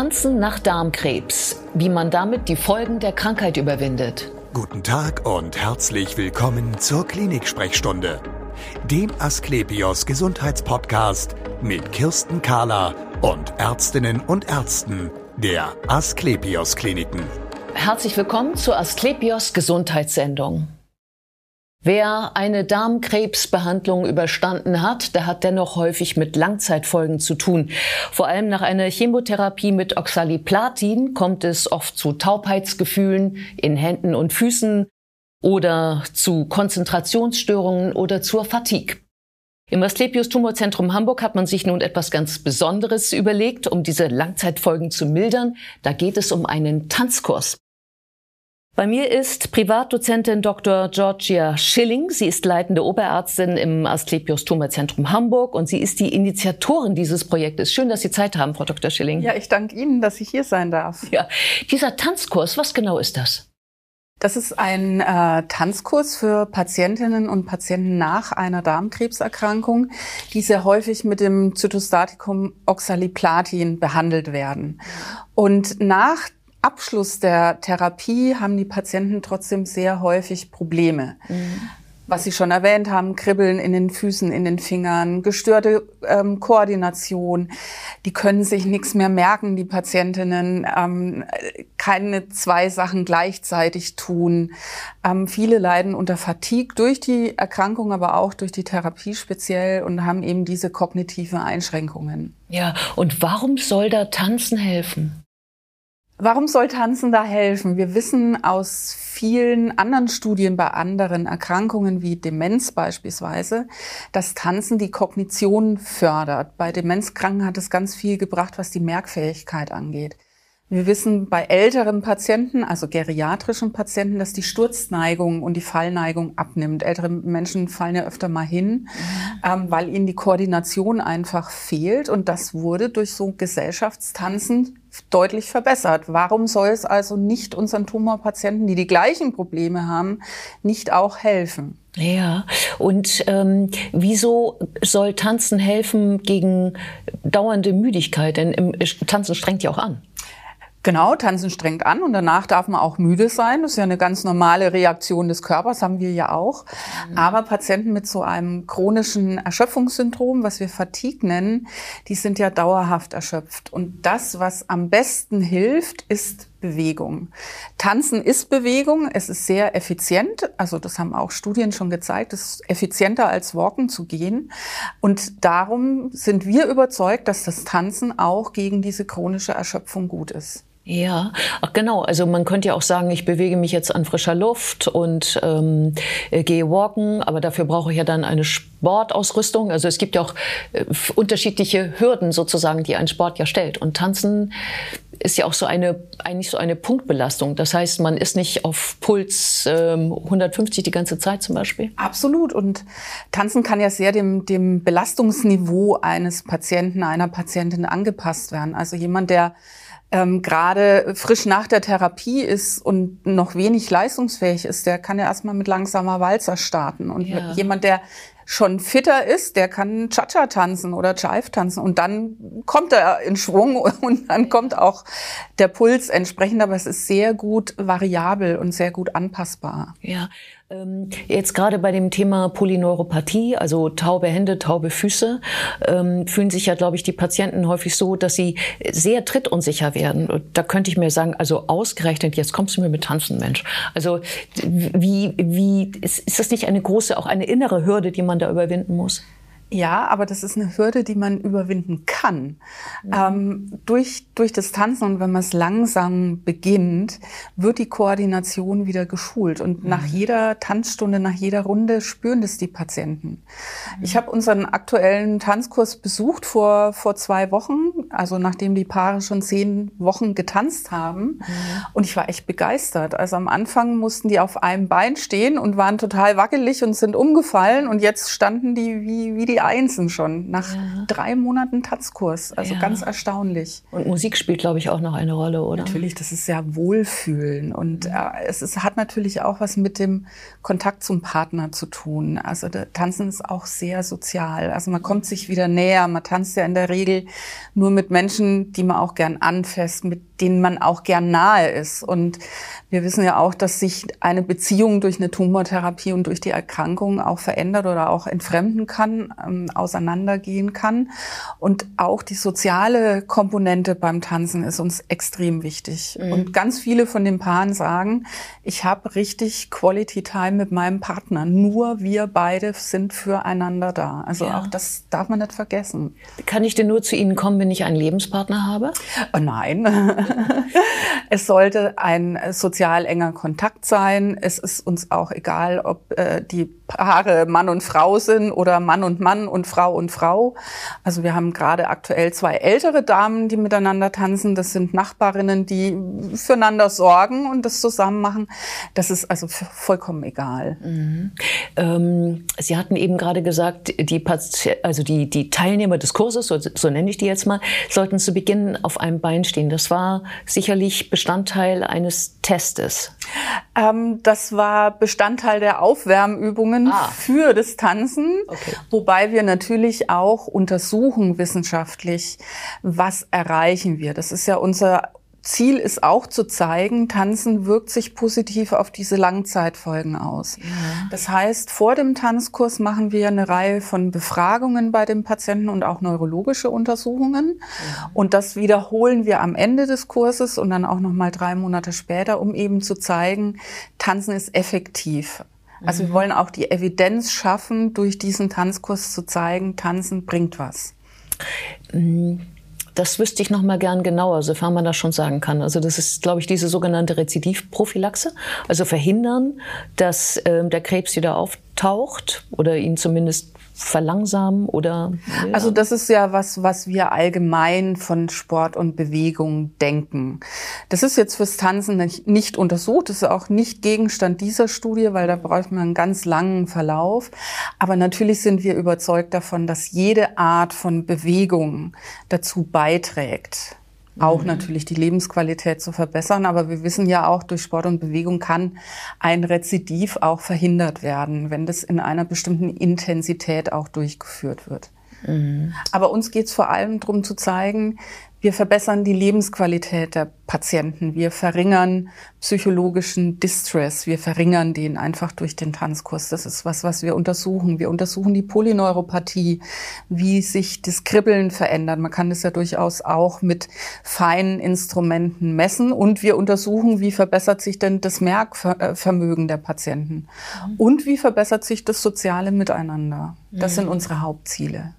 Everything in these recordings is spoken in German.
Tanzen nach Darmkrebs. Wie man damit die Folgen der Krankheit überwindet. Guten Tag und herzlich willkommen zur Klinik-Sprechstunde, dem Asklepios Gesundheitspodcast mit Kirsten Kahler und Ärztinnen und Ärzten der Asklepios Kliniken. Herzlich willkommen zur Asklepios Gesundheitssendung. Wer eine Darmkrebsbehandlung überstanden hat, der hat dennoch häufig mit Langzeitfolgen zu tun. Vor allem nach einer Chemotherapie mit Oxaliplatin kommt es oft zu Taubheitsgefühlen in Händen und Füßen oder zu Konzentrationsstörungen oder zur Fatigue. Im Asklepios Tumorzentrum Hamburg hat man sich nun etwas ganz Besonderes überlegt, um diese Langzeitfolgen zu mildern. Da geht es um einen Tanzkurs. Bei mir ist Privatdozentin Dr. Georgia Schilling. Sie ist leitende Oberärztin im Asklepios Tumorzentrum Hamburg und sie ist die Initiatorin dieses Projektes. Schön, dass Sie Zeit haben, Frau Dr. Schilling. Ja, ich danke Ihnen, dass ich hier sein darf. Ja, dieser Tanzkurs, was genau ist das? Das ist ein äh, Tanzkurs für Patientinnen und Patienten nach einer Darmkrebserkrankung, die sehr häufig mit dem Zytostatikum Oxaliplatin behandelt werden. Und nach Abschluss der Therapie haben die Patienten trotzdem sehr häufig Probleme. Mhm. Was Sie schon erwähnt haben, Kribbeln in den Füßen, in den Fingern, gestörte ähm, Koordination. Die können sich nichts mehr merken, die Patientinnen, ähm, keine zwei Sachen gleichzeitig tun. Ähm, viele leiden unter Fatigue durch die Erkrankung, aber auch durch die Therapie speziell und haben eben diese kognitive Einschränkungen. Ja, und warum soll da Tanzen helfen? Warum soll Tanzen da helfen? Wir wissen aus vielen anderen Studien bei anderen Erkrankungen wie Demenz beispielsweise, dass Tanzen die Kognition fördert. Bei Demenzkranken hat es ganz viel gebracht, was die Merkfähigkeit angeht. Wir wissen bei älteren Patienten, also geriatrischen Patienten, dass die Sturzneigung und die Fallneigung abnimmt. Ältere Menschen fallen ja öfter mal hin, ähm, weil ihnen die Koordination einfach fehlt. Und das wurde durch so Gesellschaftstanzen deutlich verbessert. Warum soll es also nicht unseren Tumorpatienten, die die gleichen Probleme haben, nicht auch helfen? Ja, und ähm, wieso soll Tanzen helfen gegen dauernde Müdigkeit? Denn im, Tanzen strengt ja auch an. Genau, tanzen strengt an und danach darf man auch müde sein. Das ist ja eine ganz normale Reaktion des Körpers, haben wir ja auch. Mhm. Aber Patienten mit so einem chronischen Erschöpfungssyndrom, was wir Fatigue nennen, die sind ja dauerhaft erschöpft. Und das, was am besten hilft, ist Bewegung. Tanzen ist Bewegung, es ist sehr effizient, also das haben auch Studien schon gezeigt, es ist effizienter als Walken zu gehen. Und darum sind wir überzeugt, dass das Tanzen auch gegen diese chronische Erschöpfung gut ist. Ja, ach genau. Also man könnte ja auch sagen, ich bewege mich jetzt an frischer Luft und ähm, äh, gehe walken, aber dafür brauche ich ja dann eine Sportausrüstung. Also es gibt ja auch äh, unterschiedliche Hürden sozusagen, die ein Sport ja stellt. Und Tanzen ist ja auch so eine eigentlich so eine Punktbelastung. Das heißt, man ist nicht auf Puls ähm, 150 die ganze Zeit zum Beispiel. Absolut. Und Tanzen kann ja sehr dem, dem Belastungsniveau eines Patienten, einer Patientin angepasst werden. Also jemand, der ähm, gerade frisch nach der Therapie ist und noch wenig leistungsfähig ist, der kann ja erstmal mit langsamer Walzer starten. Und ja. jemand, der schon fitter ist, der kann Cha-Cha tanzen oder Jive tanzen und dann kommt er in Schwung und dann kommt auch der Puls entsprechend, aber es ist sehr gut variabel und sehr gut anpassbar. Ja. Ähm, jetzt gerade bei dem Thema Polyneuropathie, also taube Hände, taube Füße, ähm, fühlen sich ja, glaube ich, die Patienten häufig so, dass sie sehr trittunsicher werden. Und da könnte ich mir sagen, also ausgerechnet, jetzt kommst du mir mit Tanzen, Mensch. Also wie, wie ist, ist das nicht eine große, auch eine innere Hürde, die man da überwinden muss? Ja, aber das ist eine Hürde, die man überwinden kann. Mhm. Ähm, durch, durch das Tanzen und wenn man es langsam beginnt, wird die Koordination wieder geschult. Und mhm. nach jeder Tanzstunde, nach jeder Runde spüren das die Patienten. Mhm. Ich habe unseren aktuellen Tanzkurs besucht vor, vor zwei Wochen, also nachdem die Paare schon zehn Wochen getanzt haben. Mhm. Und ich war echt begeistert. Also am Anfang mussten die auf einem Bein stehen und waren total wackelig und sind umgefallen. Und jetzt standen die wie, wie die Einsen schon, nach ja. drei Monaten Tanzkurs. Also ja. ganz erstaunlich. Und Musik spielt, glaube ich, auch noch eine Rolle, oder? Natürlich, das ist ja Wohlfühlen. Und äh, es ist, hat natürlich auch was mit dem Kontakt zum Partner zu tun. Also Tanzen ist auch sehr sozial. Also man kommt sich wieder näher. Man tanzt ja in der Regel nur mit Menschen, die man auch gern anfasst, mit denen man auch gern nahe ist. Und wir wissen ja auch, dass sich eine Beziehung durch eine Tumortherapie und durch die Erkrankung auch verändert oder auch entfremden kann, ähm, auseinandergehen kann. Und auch die soziale Komponente beim Tanzen ist uns extrem wichtig. Mhm. Und ganz viele von den Paaren sagen, ich habe richtig Quality Time mit meinem Partner. Nur wir beide sind füreinander da. Also ja. auch das darf man nicht vergessen. Kann ich denn nur zu Ihnen kommen, wenn ich einen Lebenspartner habe? Oh nein. es sollte ein sozial enger Kontakt sein. Es ist uns auch egal, ob äh, die Paare Mann und Frau sind oder Mann und Mann und Frau und Frau. Also wir haben gerade aktuell zwei ältere Damen, die miteinander tanzen. Das sind Nachbarinnen, die füreinander sorgen und das zusammen machen. Das ist also vollkommen egal. Mhm. Ähm, Sie hatten eben gerade gesagt, die, also die, die Teilnehmer des Kurses, so, so nenne ich die jetzt mal, sollten zu Beginn auf einem Bein stehen. Das war sicherlich Bestandteil eines Testes. Ähm, das war Bestandteil der Aufwärmübungen ah. für das Tanzen, okay. wobei wir natürlich auch untersuchen wissenschaftlich, was erreichen wir. Das ist ja unser Ziel ist auch zu zeigen, Tanzen wirkt sich positiv auf diese Langzeitfolgen aus. Ja. Das heißt, vor dem Tanzkurs machen wir eine Reihe von Befragungen bei dem Patienten und auch neurologische Untersuchungen. Ja. Und das wiederholen wir am Ende des Kurses und dann auch noch mal drei Monate später, um eben zu zeigen, Tanzen ist effektiv. Also mhm. wir wollen auch die Evidenz schaffen, durch diesen Tanzkurs zu zeigen, Tanzen bringt was. Mhm. Das wüsste ich noch mal gern genauer, sofern man das schon sagen kann. Also das ist, glaube ich, diese sogenannte Rezidivprophylaxe, also verhindern, dass ähm, der Krebs wieder auftaucht oder ihn zumindest verlangsamen oder? Ja. Also das ist ja was, was wir allgemein von Sport und Bewegung denken. Das ist jetzt fürs Tanzen nicht, untersucht, das ist auch nicht Gegenstand dieser Studie, weil da braucht man einen ganz langen Verlauf. Aber natürlich sind wir überzeugt davon, dass jede Art von Bewegung dazu beiträgt, auch mhm. natürlich die Lebensqualität zu verbessern. Aber wir wissen ja auch, durch Sport und Bewegung kann ein Rezidiv auch verhindert werden, wenn das in einer bestimmten Intensität auch durchgeführt wird. Mhm. Aber uns geht es vor allem darum zu zeigen, wir verbessern die Lebensqualität der Patienten. Wir verringern psychologischen Distress. Wir verringern den einfach durch den Tanzkurs. Das ist was, was wir untersuchen. Wir untersuchen die Polyneuropathie, wie sich das Kribbeln verändert. Man kann das ja durchaus auch mit feinen Instrumenten messen. Und wir untersuchen, wie verbessert sich denn das Merkvermögen der Patienten. Mhm. Und wie verbessert sich das soziale Miteinander. Das sind mhm. unsere Hauptziele.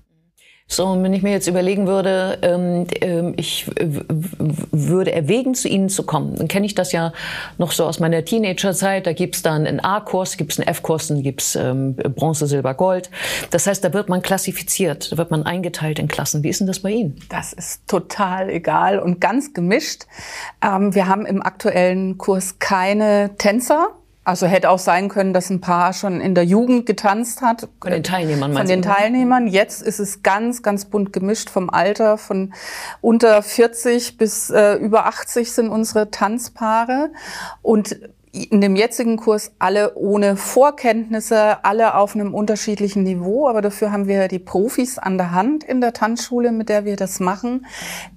So, und wenn ich mir jetzt überlegen würde, ähm, äh, ich würde erwägen, zu Ihnen zu kommen, dann kenne ich das ja noch so aus meiner Teenagerzeit. Da gibt's dann einen A-Kurs, gibt's einen F-Kurs, dann gibt's ähm, Bronze, Silber, Gold. Das heißt, da wird man klassifiziert, da wird man eingeteilt in Klassen. Wie ist denn das bei Ihnen? Das ist total egal und ganz gemischt. Ähm, wir haben im aktuellen Kurs keine Tänzer also hätte auch sein können, dass ein Paar schon in der Jugend getanzt hat. Von den Teilnehmern, Von den Teilnehmern. Jetzt ist es ganz, ganz bunt gemischt vom Alter. Von unter 40 bis äh, über 80 sind unsere Tanzpaare. Und in dem jetzigen Kurs alle ohne Vorkenntnisse, alle auf einem unterschiedlichen Niveau, aber dafür haben wir die Profis an der Hand in der Tanzschule, mit der wir das machen.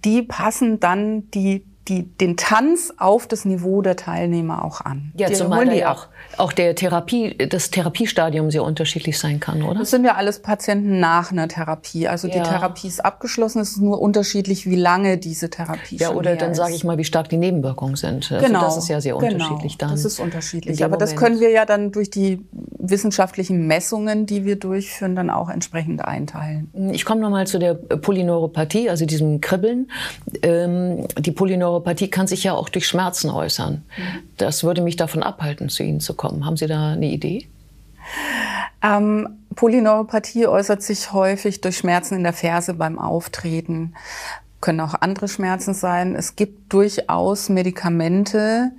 Die passen dann die die, den Tanz auf das Niveau der Teilnehmer auch an. Ja, die zumal die auch, auch der Therapie, das Therapiestadium sehr unterschiedlich sein kann, oder? Das sind ja alles Patienten nach einer Therapie. Also ja. die Therapie ist abgeschlossen, es ist nur unterschiedlich, wie lange diese Therapie Ja, oder dann sage ich mal, wie stark die Nebenwirkungen sind. Also genau. Das ist ja sehr genau. unterschiedlich dann. Das ist unterschiedlich. Aber das können wir ja dann durch die wissenschaftlichen Messungen, die wir durchführen, dann auch entsprechend einteilen. Ich komme nochmal zu der Polyneuropathie, also diesem Kribbeln. Ähm, die Polyneuropathie kann sich ja auch durch Schmerzen äußern. Das würde mich davon abhalten, zu Ihnen zu kommen. Haben Sie da eine Idee? Ähm, Polyneuropathie äußert sich häufig durch Schmerzen in der Ferse beim Auftreten. Können auch andere Schmerzen sein. Es gibt durchaus Medikamente,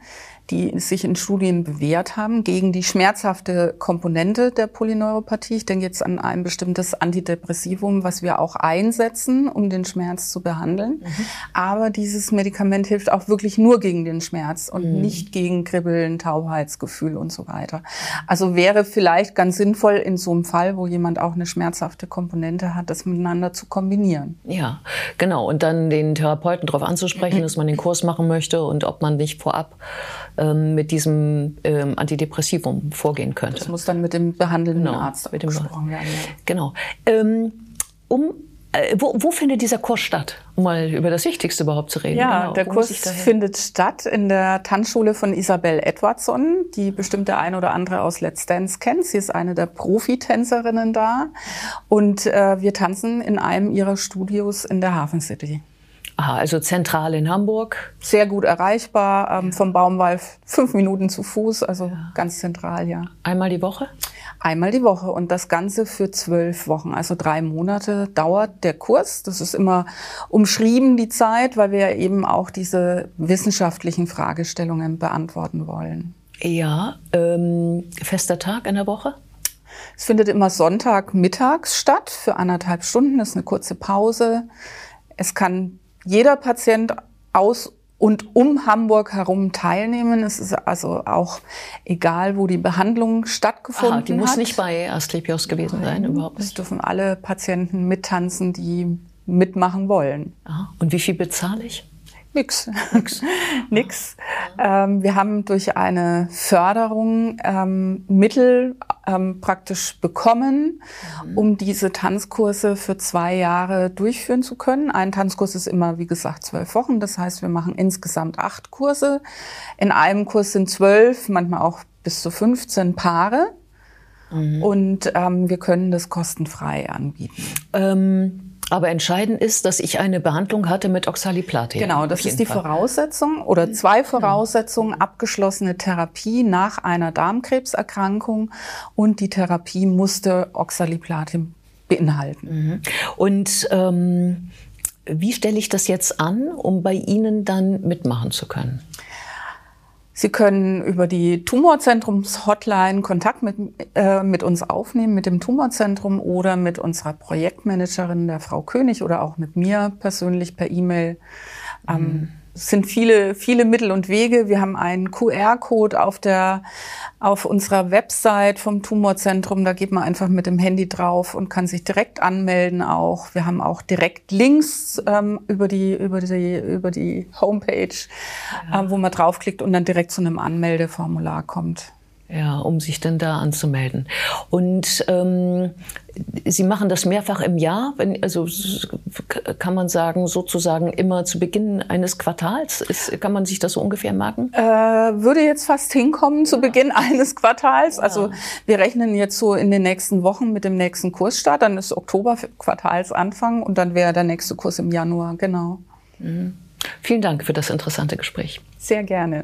die sich in Studien bewährt haben gegen die schmerzhafte Komponente der Polyneuropathie. Ich denke jetzt an ein bestimmtes Antidepressivum, was wir auch einsetzen, um den Schmerz zu behandeln. Mhm. Aber dieses Medikament hilft auch wirklich nur gegen den Schmerz und mhm. nicht gegen Kribbeln, Taubheitsgefühl und so weiter. Also wäre vielleicht ganz sinnvoll in so einem Fall, wo jemand auch eine schmerzhafte Komponente hat, das miteinander zu kombinieren. Ja, genau. Und dann den Therapeuten darauf anzusprechen, dass man den Kurs machen möchte und ob man nicht vorab ähm, mit diesem ähm, Antidepressivum vorgehen könnte. Das muss dann mit dem behandelnden genau, Arzt mit dem gesprochen werden. Ja. Genau. Ähm, um äh, wo, wo, findet dieser Kurs statt? Um mal über das Wichtigste überhaupt zu reden. Ja, genau. der Kurs findet statt in der Tanzschule von Isabel Edwardson, die bestimmt der eine oder andere aus Let's Dance kennt. Sie ist eine der Profitänzerinnen da. Und äh, wir tanzen in einem ihrer Studios in der Hafen City. Aha, also zentral in Hamburg. Sehr gut erreichbar, ähm, vom Baumwall fünf Minuten zu Fuß, also ja. ganz zentral, ja. Einmal die Woche? Einmal die Woche und das Ganze für zwölf Wochen, also drei Monate dauert der Kurs. Das ist immer umschrieben, die Zeit, weil wir eben auch diese wissenschaftlichen Fragestellungen beantworten wollen. Ja, ähm, fester Tag in der Woche? Es findet immer Sonntag mittags statt für anderthalb Stunden. Das ist eine kurze Pause. Es kann jeder Patient aus und um Hamburg herum teilnehmen. Es ist also auch egal, wo die Behandlung stattgefunden hat. Die muss nicht bei Asklepios gewesen sein, überhaupt nicht. Es dürfen alle Patienten mittanzen, die mitmachen wollen. Aha. Und wie viel bezahle ich? Nix. Nix. Nix. Ähm, wir haben durch eine Förderung ähm, Mittel ähm, praktisch bekommen, mhm. um diese Tanzkurse für zwei Jahre durchführen zu können. Ein Tanzkurs ist immer, wie gesagt, zwölf Wochen. Das heißt, wir machen insgesamt acht Kurse. In einem Kurs sind zwölf, manchmal auch bis zu 15 Paare. Mhm. Und ähm, wir können das kostenfrei anbieten. Aber entscheidend ist, dass ich eine Behandlung hatte mit Oxaliplatin. Genau, das ist die Fall. Voraussetzung oder zwei Voraussetzungen. Abgeschlossene Therapie nach einer Darmkrebserkrankung und die Therapie musste Oxaliplatin beinhalten. Mhm. Und ähm, wie stelle ich das jetzt an, um bei Ihnen dann mitmachen zu können? Sie können über die Tumorzentrums-Hotline Kontakt mit, äh, mit uns aufnehmen, mit dem Tumorzentrum oder mit unserer Projektmanagerin, der Frau König, oder auch mit mir persönlich per E-Mail. Ähm, mhm. Es sind viele, viele Mittel und Wege. Wir haben einen QR-Code auf der, auf unserer Website vom Tumorzentrum. Da geht man einfach mit dem Handy drauf und kann sich direkt anmelden auch. Wir haben auch direkt Links ähm, über die, über die, über die Homepage, ja. äh, wo man draufklickt und dann direkt zu einem Anmeldeformular kommt. Ja, um sich dann da anzumelden. Und ähm, Sie machen das mehrfach im Jahr, wenn, also kann man sagen, sozusagen immer zu Beginn eines Quartals. Ist, kann man sich das so ungefähr merken? Äh, würde jetzt fast hinkommen zu Beginn eines Quartals. Also wir rechnen jetzt so in den nächsten Wochen mit dem nächsten Kursstart. Dann ist Oktober Quartalsanfang und dann wäre der nächste Kurs im Januar, genau. Mhm. Vielen Dank für das interessante Gespräch. Sehr gerne.